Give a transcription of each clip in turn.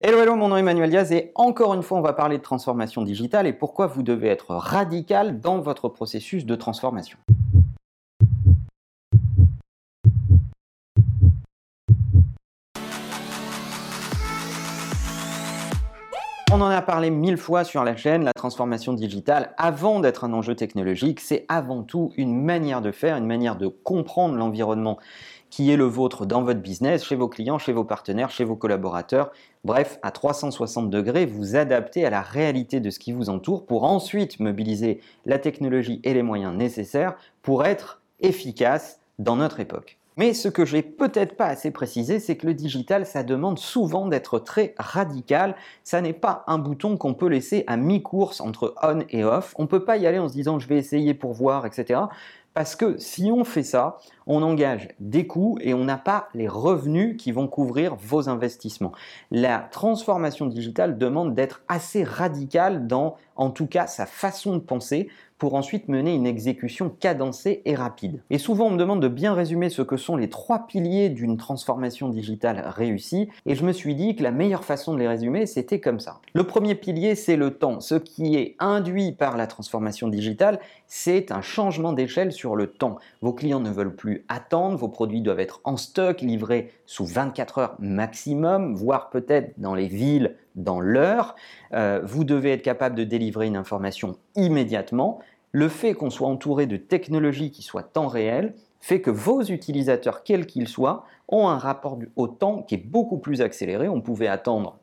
Hello, hello, mon nom est Emmanuel Diaz et encore une fois, on va parler de transformation digitale et pourquoi vous devez être radical dans votre processus de transformation. On en a parlé mille fois sur la chaîne, la transformation digitale, avant d'être un enjeu technologique, c'est avant tout une manière de faire, une manière de comprendre l'environnement qui est le vôtre dans votre business, chez vos clients, chez vos partenaires, chez vos collaborateurs. Bref, à 360 degrés, vous adaptez à la réalité de ce qui vous entoure pour ensuite mobiliser la technologie et les moyens nécessaires pour être efficace dans notre époque. Mais ce que j'ai peut-être pas assez précisé, c'est que le digital, ça demande souvent d'être très radical. Ça n'est pas un bouton qu'on peut laisser à mi-course entre on et off. On peut pas y aller en se disant je vais essayer pour voir, etc. Parce que si on fait ça, on engage des coûts et on n'a pas les revenus qui vont couvrir vos investissements. La transformation digitale demande d'être assez radicale dans, en tout cas, sa façon de penser pour ensuite mener une exécution cadencée et rapide. Et souvent, on me demande de bien résumer ce que sont les trois piliers d'une transformation digitale réussie, et je me suis dit que la meilleure façon de les résumer, c'était comme ça. Le premier pilier, c'est le temps. Ce qui est induit par la transformation digitale, c'est un changement d'échelle sur le temps. Vos clients ne veulent plus attendre, vos produits doivent être en stock, livrés sous 24 heures maximum, voire peut-être dans les villes dans l'heure. Euh, vous devez être capable de délivrer une information immédiatement. Le fait qu'on soit entouré de technologies qui soient temps réel fait que vos utilisateurs, quels qu'ils soient, ont un rapport au temps qui est beaucoup plus accéléré. On pouvait attendre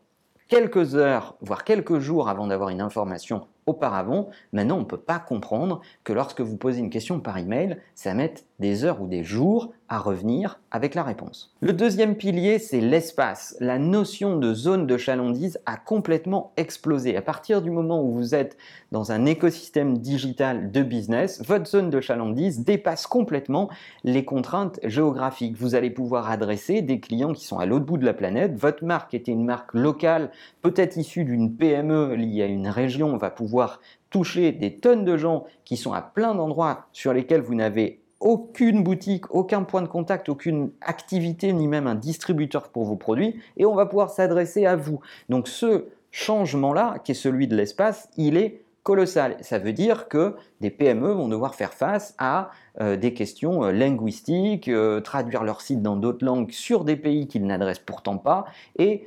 quelques heures, voire quelques jours avant d'avoir une information auparavant. Maintenant, on ne peut pas comprendre que lorsque vous posez une question par email, ça mette des heures ou des jours à revenir avec la réponse. Le deuxième pilier, c'est l'espace. La notion de zone de chalandise a complètement explosé. À partir du moment où vous êtes dans un écosystème digital de business, votre zone de chalandise dépasse complètement les contraintes géographiques. Vous allez pouvoir adresser des clients qui sont à l'autre bout de la planète. Votre marque était une marque locale, peut-être issue d'une PME liée à une région, on va pouvoir toucher des tonnes de gens qui sont à plein d'endroits sur lesquels vous n'avez aucune boutique, aucun point de contact, aucune activité, ni même un distributeur pour vos produits, et on va pouvoir s'adresser à vous. Donc ce changement-là, qui est celui de l'espace, il est colossal. Ça veut dire que des PME vont devoir faire face à euh, des questions euh, linguistiques, euh, traduire leur site dans d'autres langues sur des pays qu'ils n'adressent pourtant pas, et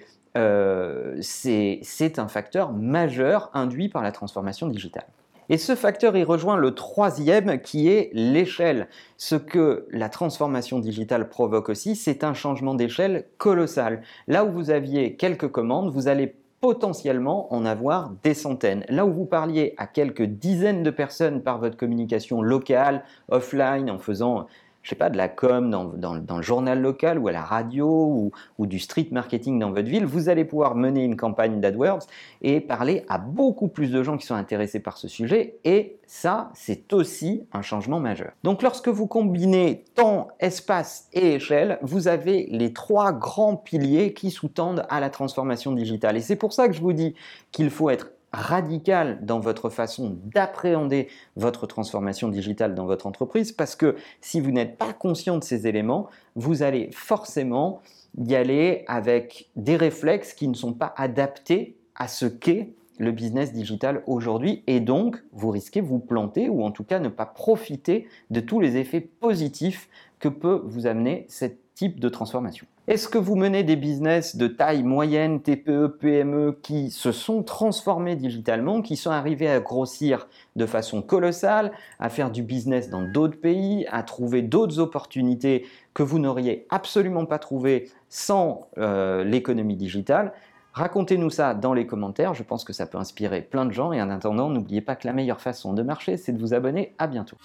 c'est un facteur majeur induit par la transformation digitale. Et ce facteur y rejoint le troisième qui est l'échelle. Ce que la transformation digitale provoque aussi, c'est un changement d'échelle colossal. Là où vous aviez quelques commandes, vous allez potentiellement en avoir des centaines. Là où vous parliez à quelques dizaines de personnes par votre communication locale, offline, en faisant je sais pas, de la com dans, le journal local ou à la radio ou, du street marketing dans votre ville, vous allez pouvoir mener une campagne d'AdWords et parler à beaucoup plus de gens qui sont intéressés par ce sujet. Et ça, c'est aussi un changement majeur. Donc lorsque vous combinez temps, espace et échelle, vous avez les trois grands piliers qui sous-tendent à la transformation digitale. Et c'est pour ça que je vous dis qu'il faut être radical dans votre façon d'appréhender votre transformation digitale dans votre entreprise parce que si vous n'êtes pas conscient de ces éléments, vous allez forcément y aller avec des réflexes qui ne sont pas adaptés à ce qu'est le business digital aujourd'hui. Et donc vous risquez vous planter ou en tout cas ne pas profiter de tous les effets positifs que peut vous amener cette de transformation. Est-ce que vous menez des business de taille moyenne, TPE, PME, qui se sont transformés digitalement, qui sont arrivés à grossir de façon colossale, à faire du business dans d'autres pays, à trouver d'autres opportunités que vous n'auriez absolument pas trouvées sans euh, l'économie digitale? Racontez-nous ça dans les commentaires, je pense que ça peut inspirer plein de gens et en attendant, n'oubliez pas que la meilleure façon de marcher, c'est de vous abonner. À bientôt.